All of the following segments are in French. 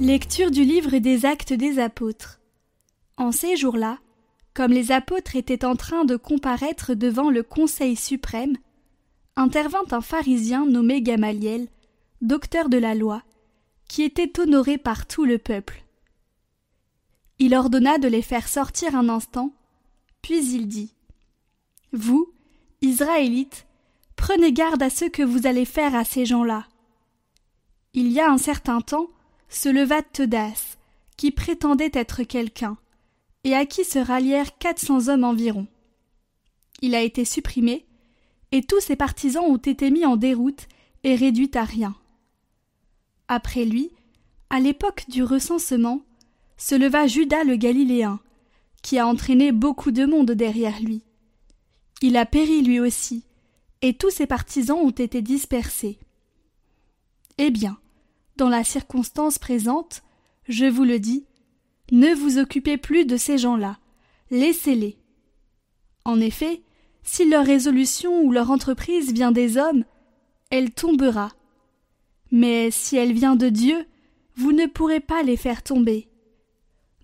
Lecture du livre des actes des apôtres. En ces jours-là, comme les apôtres étaient en train de comparaître devant le Conseil suprême, intervint un pharisien nommé Gamaliel, docteur de la loi, qui était honoré par tout le peuple. Il ordonna de les faire sortir un instant, puis il dit Vous, Israélites, prenez garde à ce que vous allez faire à ces gens-là. Il y a un certain temps, se leva Teudas, qui prétendait être quelqu'un, et à qui se rallièrent quatre cents hommes environ. Il a été supprimé, et tous ses partisans ont été mis en déroute et réduits à rien. Après lui, à l'époque du recensement, se leva Judas le Galiléen, qui a entraîné beaucoup de monde derrière lui. Il a péri lui aussi, et tous ses partisans ont été dispersés. Eh bien, dans la circonstance présente, je vous le dis, ne vous occupez plus de ces gens-là, laissez-les. En effet, si leur résolution ou leur entreprise vient des hommes, elle tombera. Mais si elle vient de Dieu, vous ne pourrez pas les faire tomber.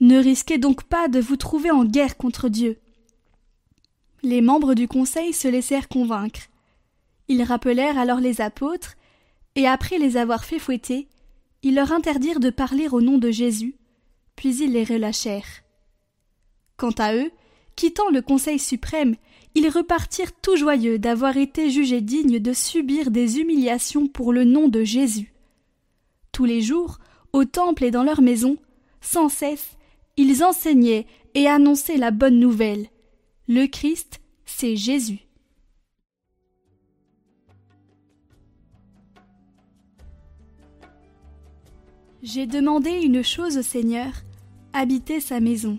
Ne risquez donc pas de vous trouver en guerre contre Dieu. Les membres du conseil se laissèrent convaincre. Ils rappelèrent alors les apôtres, et après les avoir fait fouetter, ils leur interdirent de parler au nom de Jésus, puis ils les relâchèrent. Quant à eux, quittant le Conseil suprême, ils repartirent tout joyeux d'avoir été jugés dignes de subir des humiliations pour le nom de Jésus. Tous les jours, au temple et dans leur maison, sans cesse, ils enseignaient et annonçaient la bonne nouvelle. Le Christ, c'est Jésus. J'ai demandé une chose au Seigneur, habiter sa maison.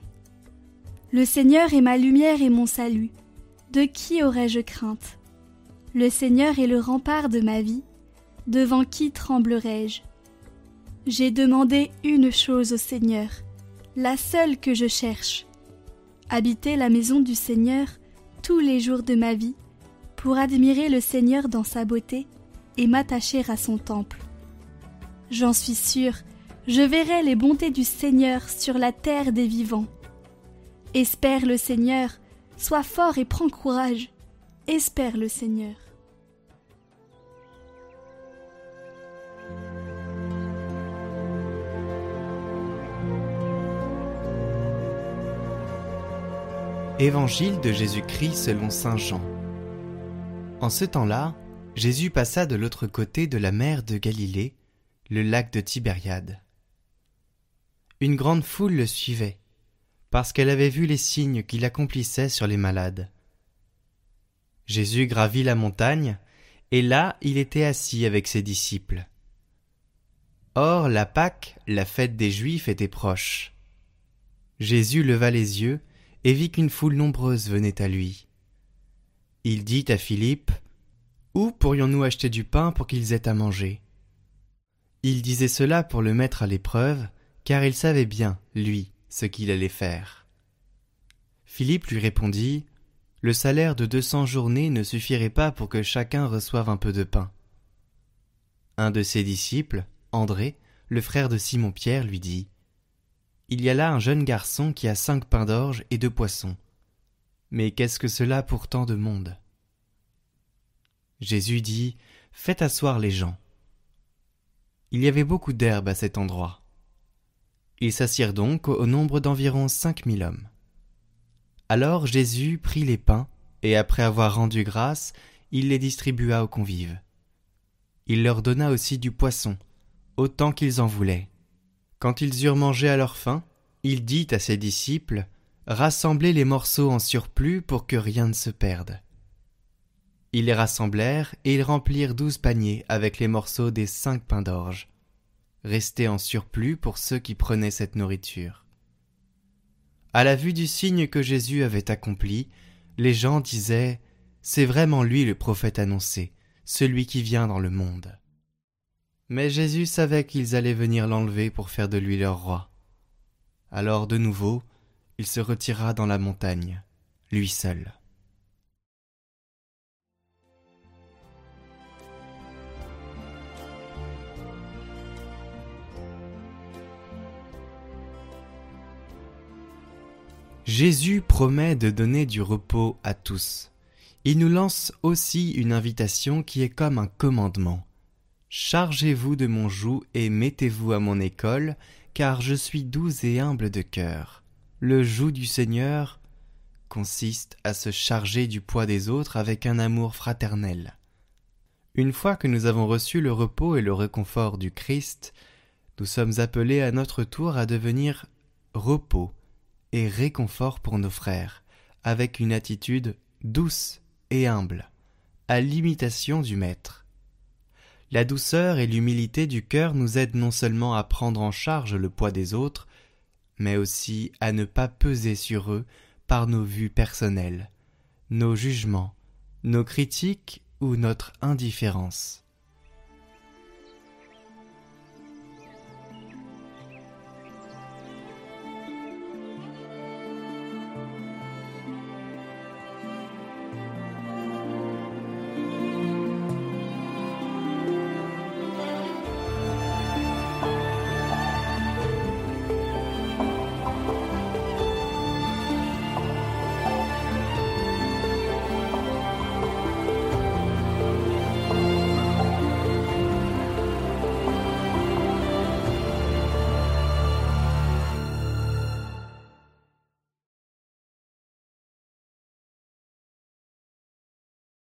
Le Seigneur est ma lumière et mon salut. De qui aurais-je crainte? Le Seigneur est le rempart de ma vie. Devant qui tremblerais-je J'ai demandé une chose au Seigneur, la seule que je cherche. Habiter la maison du Seigneur tous les jours de ma vie, pour admirer le Seigneur dans sa beauté et m'attacher à son temple. J'en suis sûr, je verrai les bontés du Seigneur sur la terre des vivants. Espère le Seigneur, sois fort et prends courage. Espère le Seigneur. Évangile de Jésus-Christ selon Saint Jean. En ce temps-là, Jésus passa de l'autre côté de la mer de Galilée, le lac de Tibériade une grande foule le suivait, parce qu'elle avait vu les signes qu'il accomplissait sur les malades. Jésus gravit la montagne, et là il était assis avec ses disciples. Or la Pâque, la fête des Juifs, était proche. Jésus leva les yeux et vit qu'une foule nombreuse venait à lui. Il dit à Philippe Où pourrions-nous acheter du pain pour qu'ils aient à manger? Il disait cela pour le mettre à l'épreuve, car il savait bien, lui, ce qu'il allait faire. Philippe lui répondit Le salaire de deux cents journées ne suffirait pas pour que chacun reçoive un peu de pain. Un de ses disciples, André, le frère de Simon-Pierre, lui dit Il y a là un jeune garçon qui a cinq pains d'orge et deux poissons. Mais qu'est-ce que cela pour tant de monde? Jésus dit Faites asseoir les gens. Il y avait beaucoup d'herbe à cet endroit ils s'assirent donc au nombre d'environ cinq mille hommes. Alors Jésus prit les pains, et après avoir rendu grâce, il les distribua aux convives. Il leur donna aussi du poisson, autant qu'ils en voulaient. Quand ils eurent mangé à leur faim, il dit à ses disciples Rassemblez les morceaux en surplus pour que rien ne se perde. Ils les rassemblèrent et ils remplirent douze paniers avec les morceaux des cinq pains d'orge restait en surplus pour ceux qui prenaient cette nourriture. À la vue du signe que Jésus avait accompli, les gens disaient C'est vraiment lui le prophète annoncé, celui qui vient dans le monde. Mais Jésus savait qu'ils allaient venir l'enlever pour faire de lui leur roi. Alors de nouveau, il se retira dans la montagne, lui seul. Jésus promet de donner du repos à tous. Il nous lance aussi une invitation qui est comme un commandement. Chargez-vous de mon joug et mettez-vous à mon école, car je suis doux et humble de cœur. Le joug du Seigneur consiste à se charger du poids des autres avec un amour fraternel. Une fois que nous avons reçu le repos et le réconfort du Christ, nous sommes appelés à notre tour à devenir repos et réconfort pour nos frères, avec une attitude douce et humble, à l'imitation du Maître. La douceur et l'humilité du cœur nous aident non seulement à prendre en charge le poids des autres, mais aussi à ne pas peser sur eux par nos vues personnelles, nos jugements, nos critiques ou notre indifférence.